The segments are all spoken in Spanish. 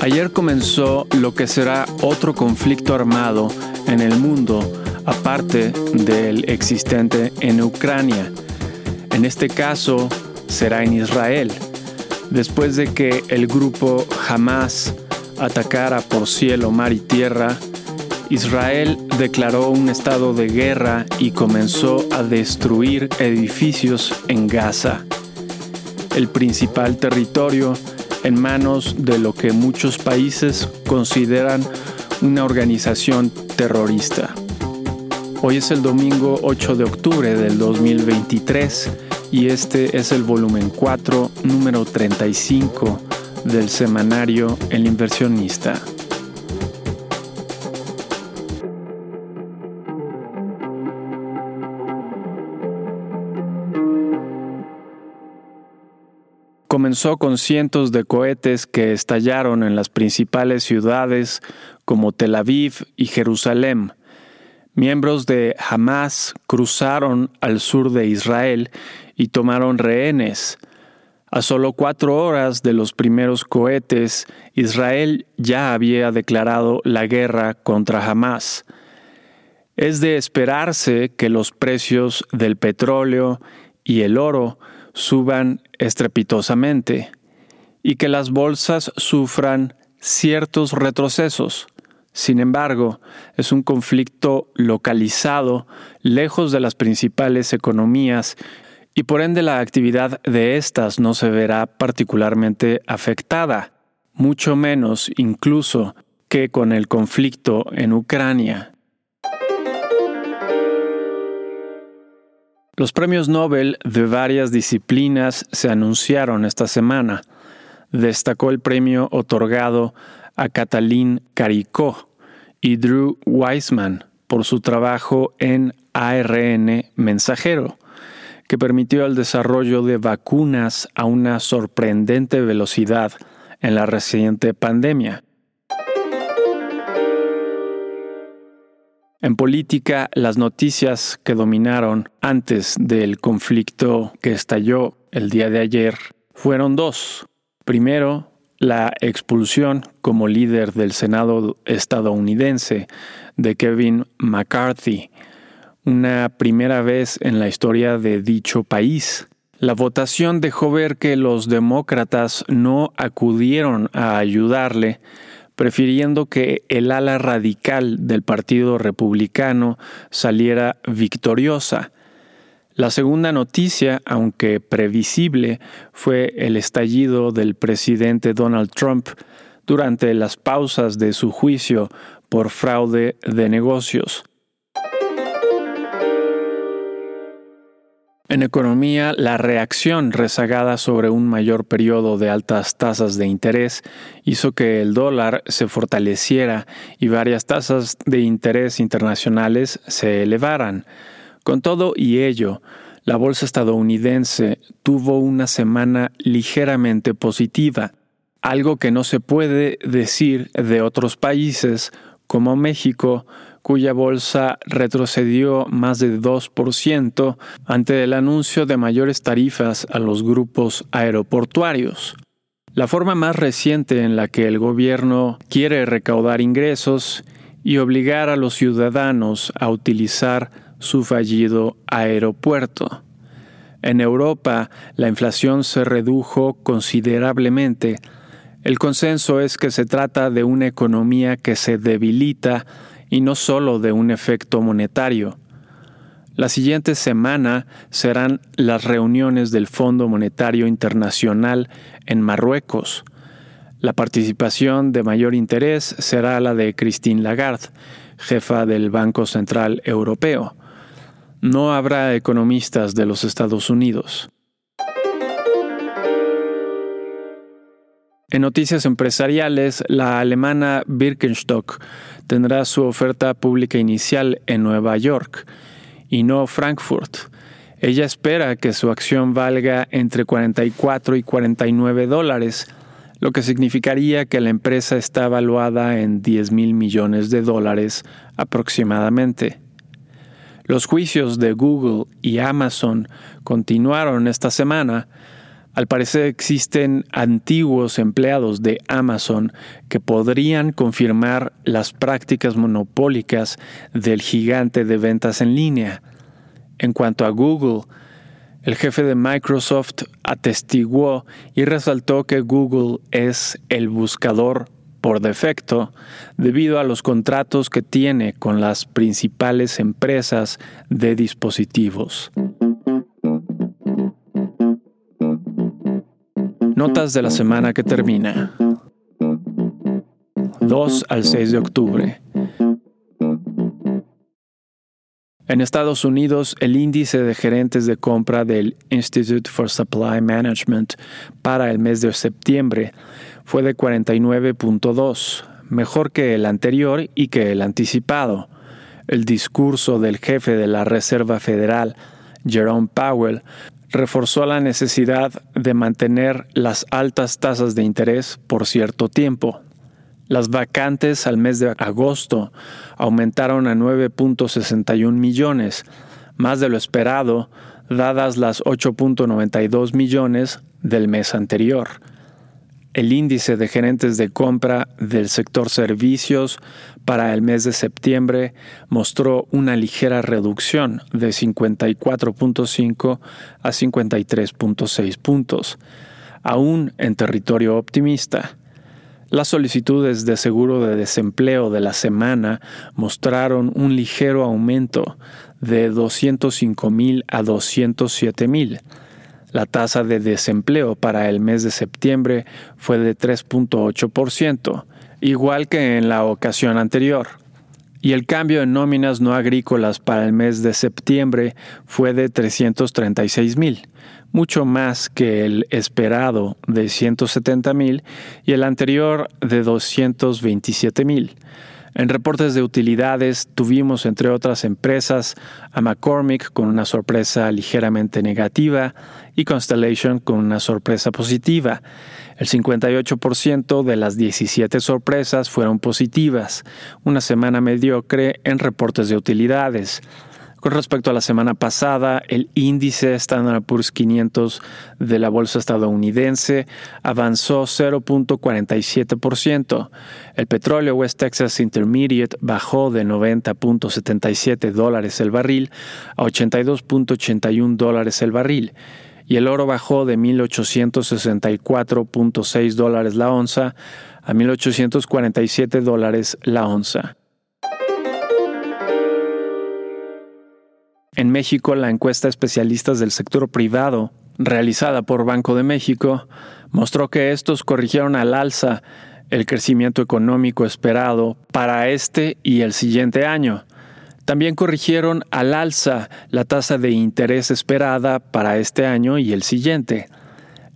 Ayer comenzó lo que será otro conflicto armado en el mundo, aparte del existente en Ucrania. En este caso, será en Israel, después de que el grupo Hamas atacara por cielo, mar y tierra, Israel declaró un estado de guerra y comenzó a destruir edificios en Gaza, el principal territorio en manos de lo que muchos países consideran una organización terrorista. Hoy es el domingo 8 de octubre del 2023 y este es el volumen 4, número 35 del semanario El inversionista. Comenzó con cientos de cohetes que estallaron en las principales ciudades como Tel Aviv y Jerusalén. Miembros de Hamas cruzaron al sur de Israel y tomaron rehenes. A solo cuatro horas de los primeros cohetes, Israel ya había declarado la guerra contra Hamas. Es de esperarse que los precios del petróleo y el oro suban estrepitosamente y que las bolsas sufran ciertos retrocesos. Sin embargo, es un conflicto localizado, lejos de las principales economías, y por ende la actividad de éstas no se verá particularmente afectada, mucho menos incluso que con el conflicto en Ucrania. Los premios Nobel de varias disciplinas se anunciaron esta semana. Destacó el premio otorgado a Catalín Caricó y Drew Weissman por su trabajo en ARN mensajero, que permitió el desarrollo de vacunas a una sorprendente velocidad en la reciente pandemia. En política, las noticias que dominaron antes del conflicto que estalló el día de ayer fueron dos. Primero, la expulsión como líder del Senado estadounidense de Kevin McCarthy, una primera vez en la historia de dicho país. La votación dejó ver que los demócratas no acudieron a ayudarle prefiriendo que el ala radical del Partido Republicano saliera victoriosa. La segunda noticia, aunque previsible, fue el estallido del presidente Donald Trump durante las pausas de su juicio por fraude de negocios. En economía, la reacción rezagada sobre un mayor periodo de altas tasas de interés hizo que el dólar se fortaleciera y varias tasas de interés internacionales se elevaran. Con todo y ello, la bolsa estadounidense tuvo una semana ligeramente positiva, algo que no se puede decir de otros países como México, cuya bolsa retrocedió más de 2% ante el anuncio de mayores tarifas a los grupos aeroportuarios. La forma más reciente en la que el gobierno quiere recaudar ingresos y obligar a los ciudadanos a utilizar su fallido aeropuerto. En Europa, la inflación se redujo considerablemente. El consenso es que se trata de una economía que se debilita y no solo de un efecto monetario. La siguiente semana serán las reuniones del Fondo Monetario Internacional en Marruecos. La participación de mayor interés será la de Christine Lagarde, jefa del Banco Central Europeo. No habrá economistas de los Estados Unidos. En noticias empresariales, la alemana Birkenstock tendrá su oferta pública inicial en Nueva York y no Frankfurt. Ella espera que su acción valga entre 44 y 49 dólares, lo que significaría que la empresa está evaluada en 10 mil millones de dólares aproximadamente. Los juicios de Google y Amazon continuaron esta semana, Al parecer existen antiguos empleados de Amazon que podrían confirmar las prácticas monopólicas del gigante de ventas en línea. En cuanto a Google, el jefe de Microsoft atestiguó y resaltó que Google es el buscador por defecto debido a los contratos que tiene con las principales empresas de dispositivos. Notas de la semana que termina. 2 al 6 de octubre. En Estados Unidos, el índice de gerentes de compra del Institute for Supply Management para el mes de septiembre fue de 49.2, mejor que el anterior y que el anticipado. El discurso del jefe de la Reserva Federal, Jerome Powell, reforzó la necesidad de mantener las altas tasas de interés por cierto tiempo. Las vacantes al mes de agosto aumentaron a 9.61 millones, más de lo esperado, dadas las 8.92 millones del mes anterior. El índice de gerentes de compra del sector servicios para el mes de septiembre mostró una ligera reducción de 54.5 a 53.6 puntos, aún en territorio optimista. Las solicitudes de seguro de desempleo de la semana mostraron un ligero aumento de 205 mil a 207 mil. La tasa de desempleo para el mes de septiembre fue de 3.8%, igual que en la ocasión anterior. Y el cambio en nóminas no agrícolas para el mes de septiembre fue de 336 mil, mucho más que el esperado de 170 mil y el anterior de 227 mil. En reportes de utilidades tuvimos, entre otras empresas, a McCormick con una sorpresa ligeramente negativa y Constellation con una sorpresa positiva. El 58% de las 17 sorpresas fueron positivas, una semana mediocre en reportes de utilidades. Con respecto a la semana pasada, el índice Standard Poor's 500 de la bolsa estadounidense avanzó 0.47%. El petróleo West Texas Intermediate bajó de 90.77 dólares el barril a 82.81 dólares el barril y el oro bajó de 1.864.6 dólares la onza a 1.847 dólares la onza. En México, la encuesta especialistas del sector privado, realizada por Banco de México, mostró que estos corrigieron al alza el crecimiento económico esperado para este y el siguiente año. También corrigieron al alza la tasa de interés esperada para este año y el siguiente.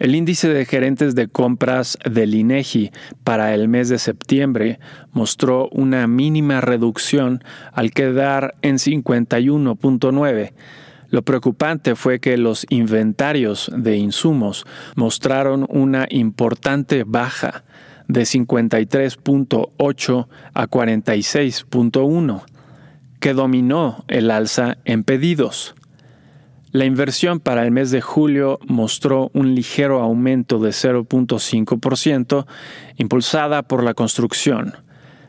El índice de gerentes de compras del INEGI para el mes de septiembre mostró una mínima reducción al quedar en 51.9. Lo preocupante fue que los inventarios de insumos mostraron una importante baja de 53.8 a 46.1, que dominó el alza en pedidos. La inversión para el mes de julio mostró un ligero aumento de 0.5%, impulsada por la construcción.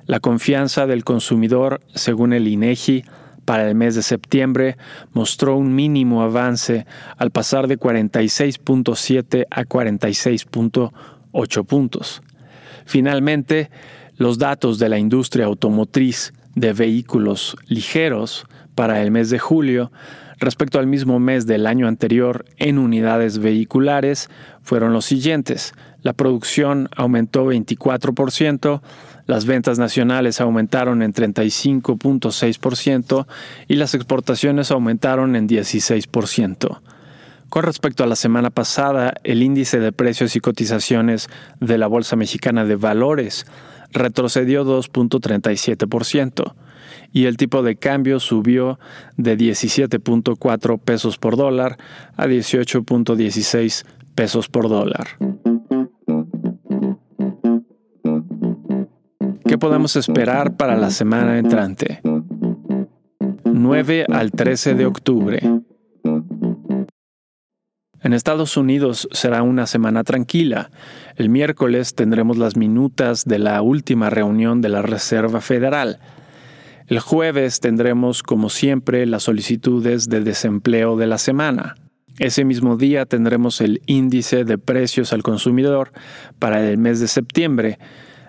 La confianza del consumidor, según el INEGI, para el mes de septiembre mostró un mínimo avance al pasar de 46.7 a 46.8 puntos. Finalmente, los datos de la industria automotriz de vehículos ligeros para el mes de julio respecto al mismo mes del año anterior en unidades vehiculares fueron los siguientes. La producción aumentó 24%, las ventas nacionales aumentaron en 35.6% y las exportaciones aumentaron en 16%. Con respecto a la semana pasada, el índice de precios y cotizaciones de la Bolsa Mexicana de Valores retrocedió 2.37% y el tipo de cambio subió de 17.4 pesos por dólar a 18.16 pesos por dólar. ¿Qué podemos esperar para la semana entrante? 9 al 13 de octubre. En Estados Unidos será una semana tranquila. El miércoles tendremos las minutas de la última reunión de la Reserva Federal. El jueves tendremos, como siempre, las solicitudes de desempleo de la semana. Ese mismo día tendremos el índice de precios al consumidor para el mes de septiembre.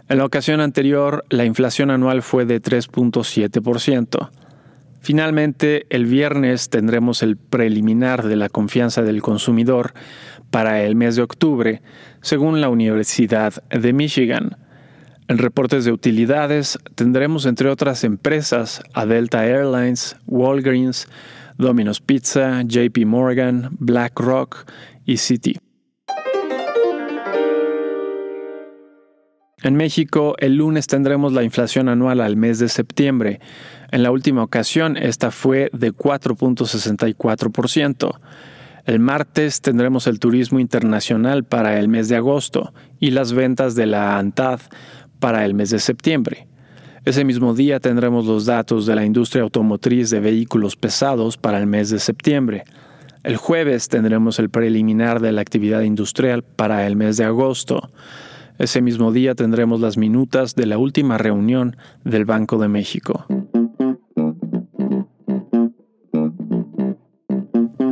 En la ocasión anterior, la inflación anual fue de 3.7%. Finalmente, el viernes tendremos el preliminar de la confianza del consumidor para el mes de octubre, según la Universidad de Michigan. En reportes de utilidades tendremos entre otras empresas a Delta Airlines, Walgreens, Domino's Pizza, JP Morgan, BlackRock y Citi. En México, el lunes tendremos la inflación anual al mes de septiembre. En la última ocasión, esta fue de 4.64%. El martes tendremos el turismo internacional para el mes de agosto y las ventas de la ANTAD para el mes de septiembre. Ese mismo día tendremos los datos de la industria automotriz de vehículos pesados para el mes de septiembre. El jueves tendremos el preliminar de la actividad industrial para el mes de agosto. Ese mismo día tendremos las minutas de la última reunión del Banco de México.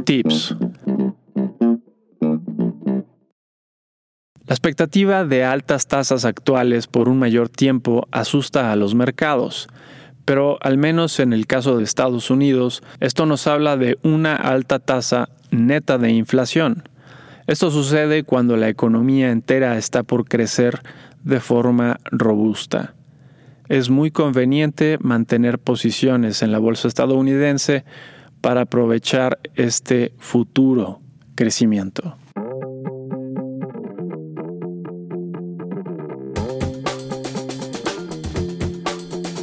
Tips. La expectativa de altas tasas actuales por un mayor tiempo asusta a los mercados, pero al menos en el caso de Estados Unidos, esto nos habla de una alta tasa neta de inflación. Esto sucede cuando la economía entera está por crecer de forma robusta. Es muy conveniente mantener posiciones en la bolsa estadounidense para aprovechar este futuro crecimiento.